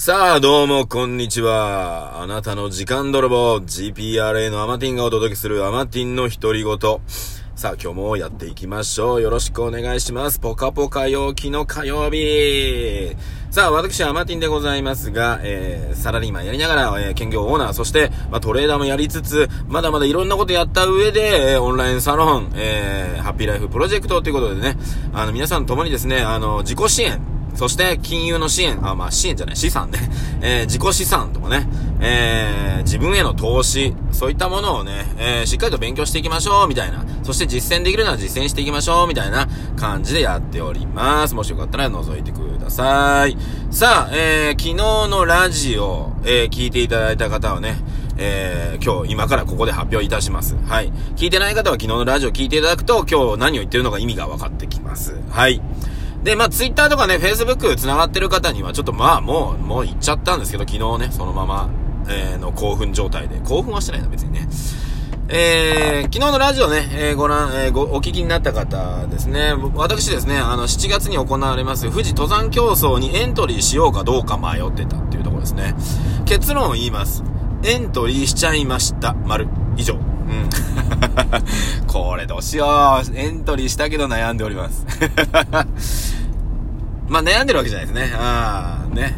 さあ、どうも、こんにちは。あなたの時間泥棒、GPRA のアマティンがお届けするアマティンの独り言。さあ、今日もやっていきましょう。よろしくお願いします。ポカポカ陽気の火曜日。さあ、私、アマティンでございますが、えー、サラリーマンやりながら、えー、兼業オーナー、そして、まあ、トレーダーもやりつつ、まだまだいろんなことやった上で、えー、オンラインサロン、えー、ハッピーライフプロジェクトということでね、あの、皆さんと共にですね、あの、自己支援、そして、金融の支援、あ、まあ、支援じゃない、資産ね。えー、自己資産とかね、えー、自分への投資、そういったものをね、えー、しっかりと勉強していきましょう、みたいな。そして実践できるなら実践していきましょう、みたいな感じでやっております。もしよかったら覗いてください。さあ、えー、昨日のラジオ、えー、聞いていただいた方はね、えー、今日、今からここで発表いたします。はい。聞いてない方は昨日のラジオ聞いていただくと、今日何を言ってるのか意味が分かってきます。はい。で、まあ、ツイッターとかね、フェイスブック繋がってる方には、ちょっとまあ、もう、もう行っちゃったんですけど、昨日ね、そのまま、えー、の興奮状態で。興奮はしてないの、別にね。えー、昨日のラジオね、えー、ご覧、えー、ご、お聞きになった方ですね。私ですね、あの、7月に行われます富士登山競争にエントリーしようかどうか迷ってたっていうところですね。結論を言います。エントリーしちゃいました。丸。以上。うん。これどうしよう。エントリーしたけど悩んでおります。まあ悩んでるわけじゃないですね。ああ、ね。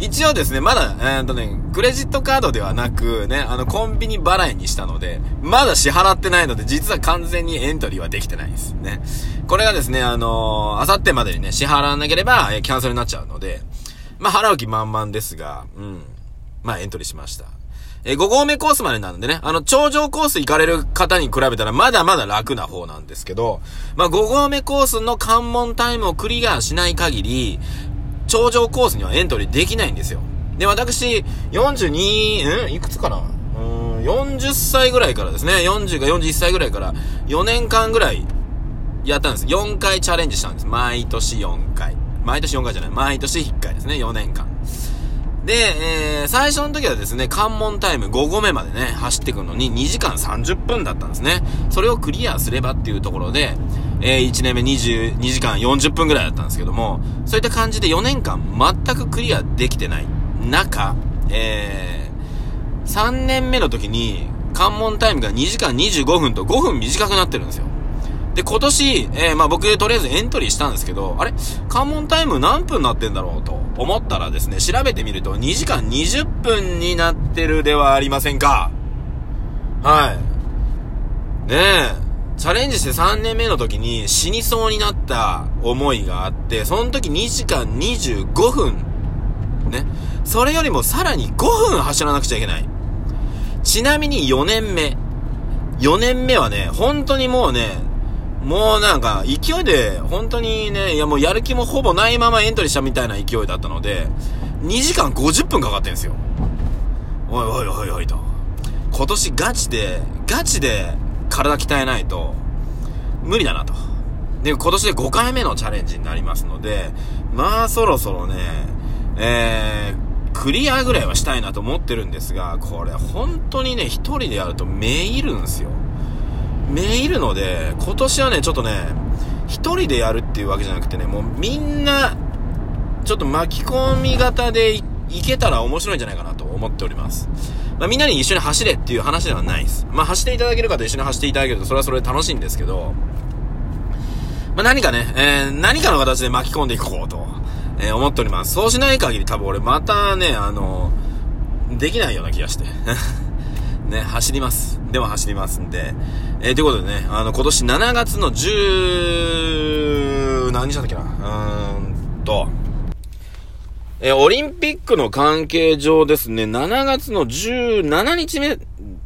一応ですね、まだ、えー、っとね、クレジットカードではなく、ね、あの、コンビニ払いにしたので、まだ支払ってないので、実は完全にエントリーはできてないです。ね。これがですね、あのー、あさってまでにね、支払わなければ、えー、キャンセルになっちゃうので、まあ、払う気満々ですが、うん。まあ、エントリーしました。えー、5合目コースまでなんでね、あの、頂上コース行かれる方に比べたらまだまだ楽な方なんですけど、まあ、5合目コースの関門タイムをクリアしない限り、頂上コースにはエントリーできないんですよ。で、私、42、んいくつかな？うん、40歳ぐらいからですね、40か41歳ぐらいから4年間ぐらいやったんです。4回チャレンジしたんです。毎年4回。毎年4回じゃない。毎年1回ですね、4年間。で、えー、最初の時はですね、関門タイム5合目までね、走ってくるのに2時間30分だったんですね。それをクリアすればっていうところで、えー、1年目22時間40分ぐらいだったんですけども、そういった感じで4年間全くクリアできてない中、えー、3年目の時に関門タイムが2時間25分と5分短くなってるんですよ。で、今年、えー、まあ僕とりあえずエントリーしたんですけど、あれ？関門タイム何分なってんだろうと思ったらですね、調べてみると2時間20分になってるではありませんか。はい。ねえ。チャレンジして3年目の時に死にそうになった思いがあって、その時2時間25分。ね。それよりもさらに5分走らなくちゃいけない。ちなみに4年目。4年目はね、本当にもうね、もうなんか、勢いで、本当にね、いやもうやる気もほぼないままエントリーしたみたいな勢いだったので、2時間50分かかってんですよ。おいおいおいおいと。今年ガチで、ガチで体鍛えないと、無理だなと。で、今年で5回目のチャレンジになりますので、まあそろそろね、えー、クリアぐらいはしたいなと思ってるんですが、これ本当にね、一人でやるとめいるんですよ。めいるので、今年はね、ちょっとね、一人でやるっていうわけじゃなくてね、もうみんな、ちょっと巻き込み型でいけたら面白いんじゃないかなと思っております。まあ、みんなに一緒に走れっていう話ではないです。まあ、走っていただける方一緒に走っていただけると、それはそれで楽しいんですけど、まあ、何かね、えー、何かの形で巻き込んでいこうと、えー、思っております。そうしない限り多分俺またね、あの、できないような気がして。ね、走ります。でも走りますんで。えー、ということでね、あの、今年7月の10、何日だったっけな？うーんと、えー、オリンピックの関係上ですね、7月の17日目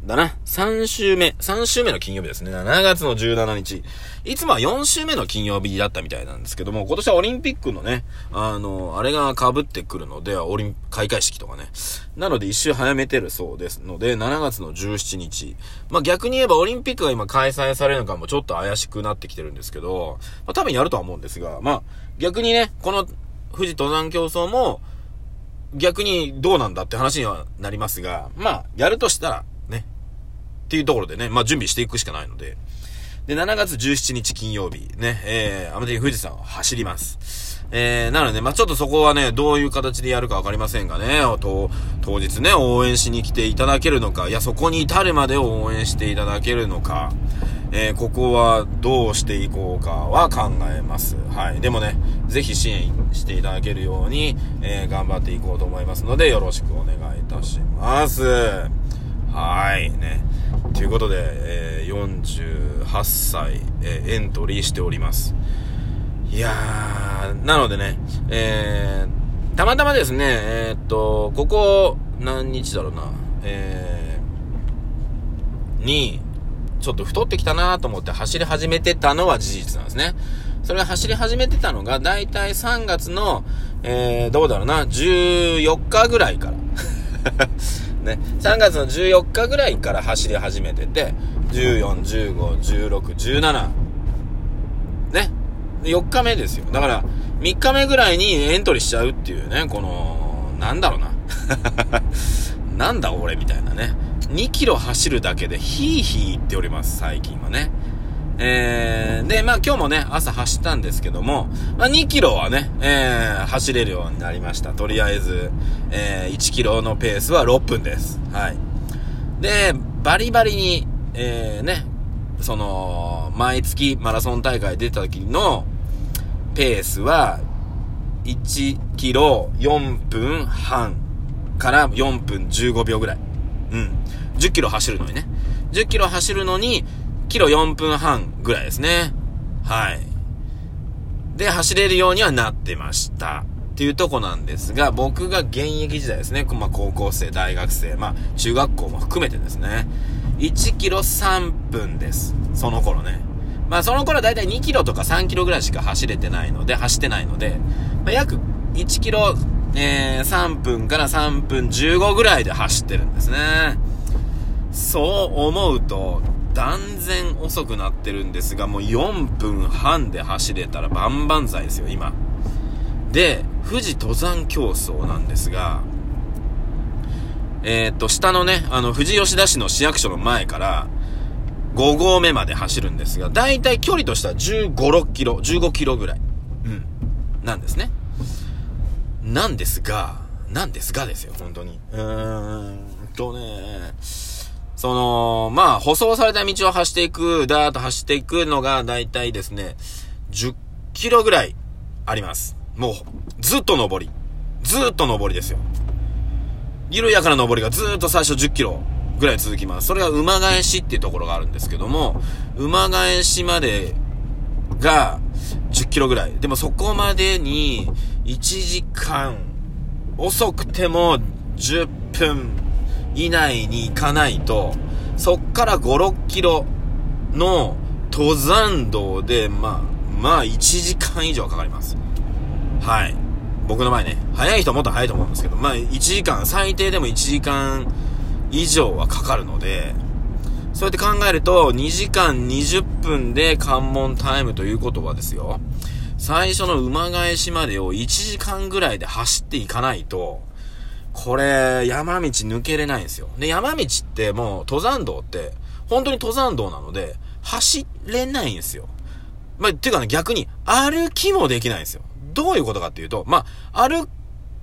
だな。3週目。3週目の金曜日ですね。7月の17日。いつもは4週目の金曜日だったみたいなんですけども、今年はオリンピックのね、あの、あれが被ってくるので、オリン、開会式とかね。なので一周早めてるそうですので、7月の17日。まあ、逆に言えばオリンピックが今開催されるのかもちょっと怪しくなってきてるんですけど、まあ、多分やるとは思うんですが、まあ、逆にね、この富士登山競争も、逆にどうなんだって話にはなりますが、まあ、やるとしたら、ねっていうところでね、まあ準備していくしかないので。で、7月17日金曜日、ね、えー、アマティ富士山を走ります。えー、なので、まあちょっとそこはね、どういう形でやるかわかりませんがね、と当日ね、応援しに来ていただけるのか、いや、そこに至るまで応援していただけるのか、えー、ここはどうしていこうかは考えます。はい。でもね、ぜひ支援していただけるように、えー、頑張っていこうと思いますので、よろしくお願いいたします。はい。ね。ということで、えー、48歳、えー、エントリーしております。いやー、なのでね、えー、たまたまですね、えー、っと、ここ、何日だろうな、えー、に、ちょっと太ってきたなと思って走り始めてたのは事実なんですね。それが走り始めてたのが、だいたい3月の、えー、どうだろうな、14日ぐらいから。ね、3月の14日ぐらいから走り始めてて、14、15、16、17、ね、4日目ですよ。だから、3日目ぐらいにエントリーしちゃうっていうね、この、なんだろうな。なんだ俺みたいなね。2キロ走るだけでヒーヒー言っております、最近はね。えー、で、まあ今日もね、朝走ったんですけども、まあ2キロはね、えー、走れるようになりました。とりあえず、えー、1キロのペースは6分です。はい。で、バリバリに、えー、ね、その、毎月マラソン大会出た時のペースは、1キロ4分半から4分15秒ぐらい。うん。10キロ走るのにね。10キロ走るのに、キロ4分半ぐらいですね。はい。で、走れるようにはなってました。っていうとこなんですが、僕が現役時代ですね。まあ、高校生、大学生、まあ、中学校も含めてですね。1キロ3分です。その頃ね。まあ、その頃はだいたい2キロとか3キロぐらいしか走れてないので、走ってないので、まあ、約1キロ、えー、3分から3分15ぐらいで走ってるんですね。そう思うと、断然遅くなってるんですが、もう4分半で走れたら万々歳ですよ、今。で、富士登山競争なんですが、えー、っと、下のね、あの、富士吉田市の市役所の前から、5合目まで走るんですが、だいたい距離としては15、6キロ、15キロぐらい。うん。なんですね。なんですが、なんですがですよ、本当に。うーんとね、その、まあ、舗装された道を走っていく、ダーッと走っていくのが、だいたいですね、10キロぐらいあります。もう、ずっと上り。ずっと上りですよ。緩やかな上りがずっと最初10キロぐらい続きます。それが馬返しっていうところがあるんですけども、馬返しまでが10キロぐらい。でもそこまでに1時間、遅くても10分以内に行かないと、そっから5、6キロの登山道で、まあ、まあ1時間以上かかります。はい。僕の前ね、早い人はもっと早いと思うんですけど、まあ1時間、最低でも1時間以上はかかるので、そうやって考えると、2時間20分で関門タイムということはですよ、最初の馬返しまでを1時間ぐらいで走っていかないと、これ、山道抜けれないんですよ。で、山道ってもう、登山道って、本当に登山道なので、走れないんですよ。まあ、ていうかね、逆に、歩きもできないんですよ。どういうことかっていうと、まあ、歩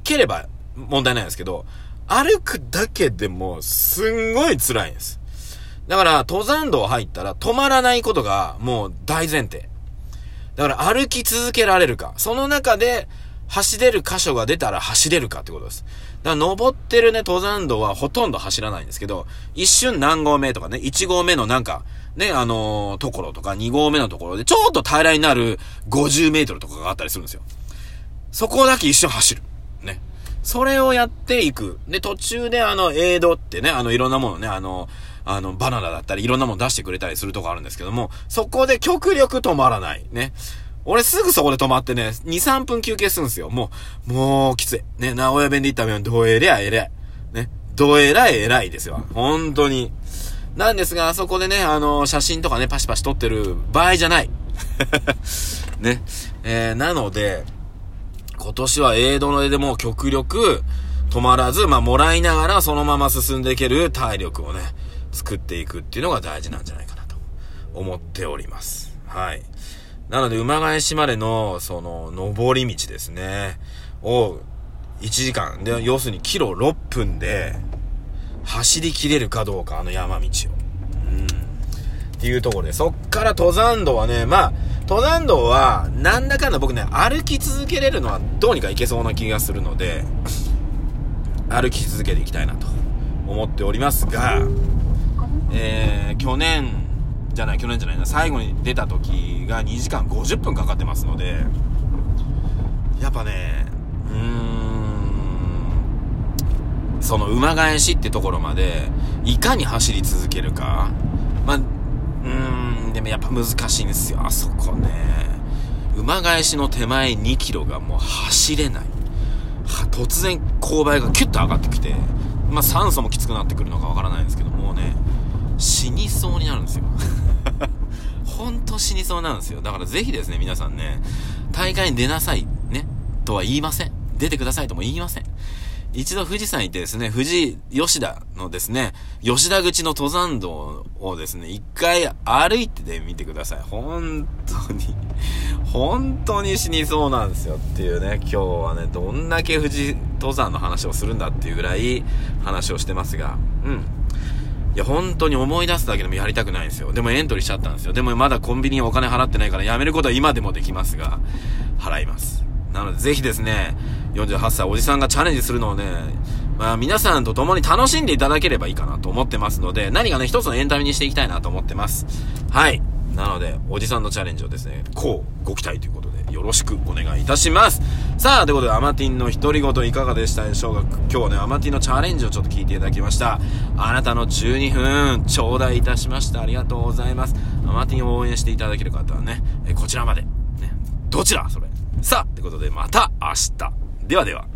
ければ問題ないんですけど、歩くだけでも、すんごい辛いんです。だから、登山道入ったら止まらないことがもう大前提。だから歩き続けられるか。その中で走れる箇所が出たら走れるかってことです。だから登ってるね、登山道はほとんど走らないんですけど、一瞬何合目とかね、1合目のなんか、ね、あのー、ところとか2合目のところでちょっと平らになる50メートルとかがあったりするんですよ。そこだけ一瞬走る。ね。それをやっていく。で、途中であの、エイドってね、あの、いろんなものね、あの、あの、バナナだったり、いろんなもの出してくれたりするとこあるんですけども、そこで極力止まらない。ね。俺すぐそこで止まってね、2、3分休憩するんですよ。もう、もうきつい。ね、名古屋弁で言ったら、どえりゃえらい。ね、どえらいえらいですよ。本当に。なんですが、あそこでね、あの、写真とかね、パシパシ撮ってる場合じゃない。ね。えー、なので、今年はエイドの絵でも極力止まらず、まあ、もらいながらそのまま進んでいける体力をね、作っていくっていうのが大事なんじゃないかなと思っております。はい。なので、馬返しまでの、その、上り道ですね。を、1時間。で、要するにキロ6分で、走りきれるかどうか、あの山道を。うん。っていうところで、そっから登山道はね、まあ、登山道は、なんだかんだ僕ね、歩き続けれるのはどうにかいけそうな気がするので、歩き続けていきたいなと思っておりますが、えー、去年じゃない、去年じゃないな、最後に出た時が2時間50分かかってますので、やっぱね、うーん、その馬返しってところまで、いかに走り続けるか、まあ、うーん、でもやっぱ難しいんですよ、あそこね。馬返しの手前2キロがもう走れない。は、突然勾配がキュッと上がってきて、まあ酸素もきつくなってくるのかわからないんですけど、もうね、死にそうになるんですよ。本当死にそうなんですよ。だからぜひですね、皆さんね、大会に出なさい、ね、とは言いません。出てくださいとも言いません。一度富士山行ってですね、富士吉田のですね、吉田口の登山道をですね、一回歩いてみてください。本当に、本当に死にそうなんですよっていうね、今日はね、どんだけ富士登山の話をするんだっていうぐらい話をしてますが、うん。いや、本当に思い出すだけでもやりたくないんですよ。でもエントリーしちゃったんですよ。でもまだコンビニにお金払ってないからやめることは今でもできますが、払います。なのでぜひですね、48歳おじさんがチャレンジするのをね、まあ皆さんと共に楽しんでいただければいいかなと思ってますので、何かね、一つのエンタメにしていきたいなと思ってます。はい。なので、おじさんのチャレンジをですね、こうご期待ということで、よろしくお願いいたします。さあ、ということで、アマティンの独り言いかがでしたでしょうか？今日はね、アマティンのチャレンジをちょっと聞いていただきました。あなたの12分、頂戴いたしました。ありがとうございます。アマティンを応援していただける方はね、えこちらまで。ね、どちらそれ。さあ、ということで、また明日。ではでは。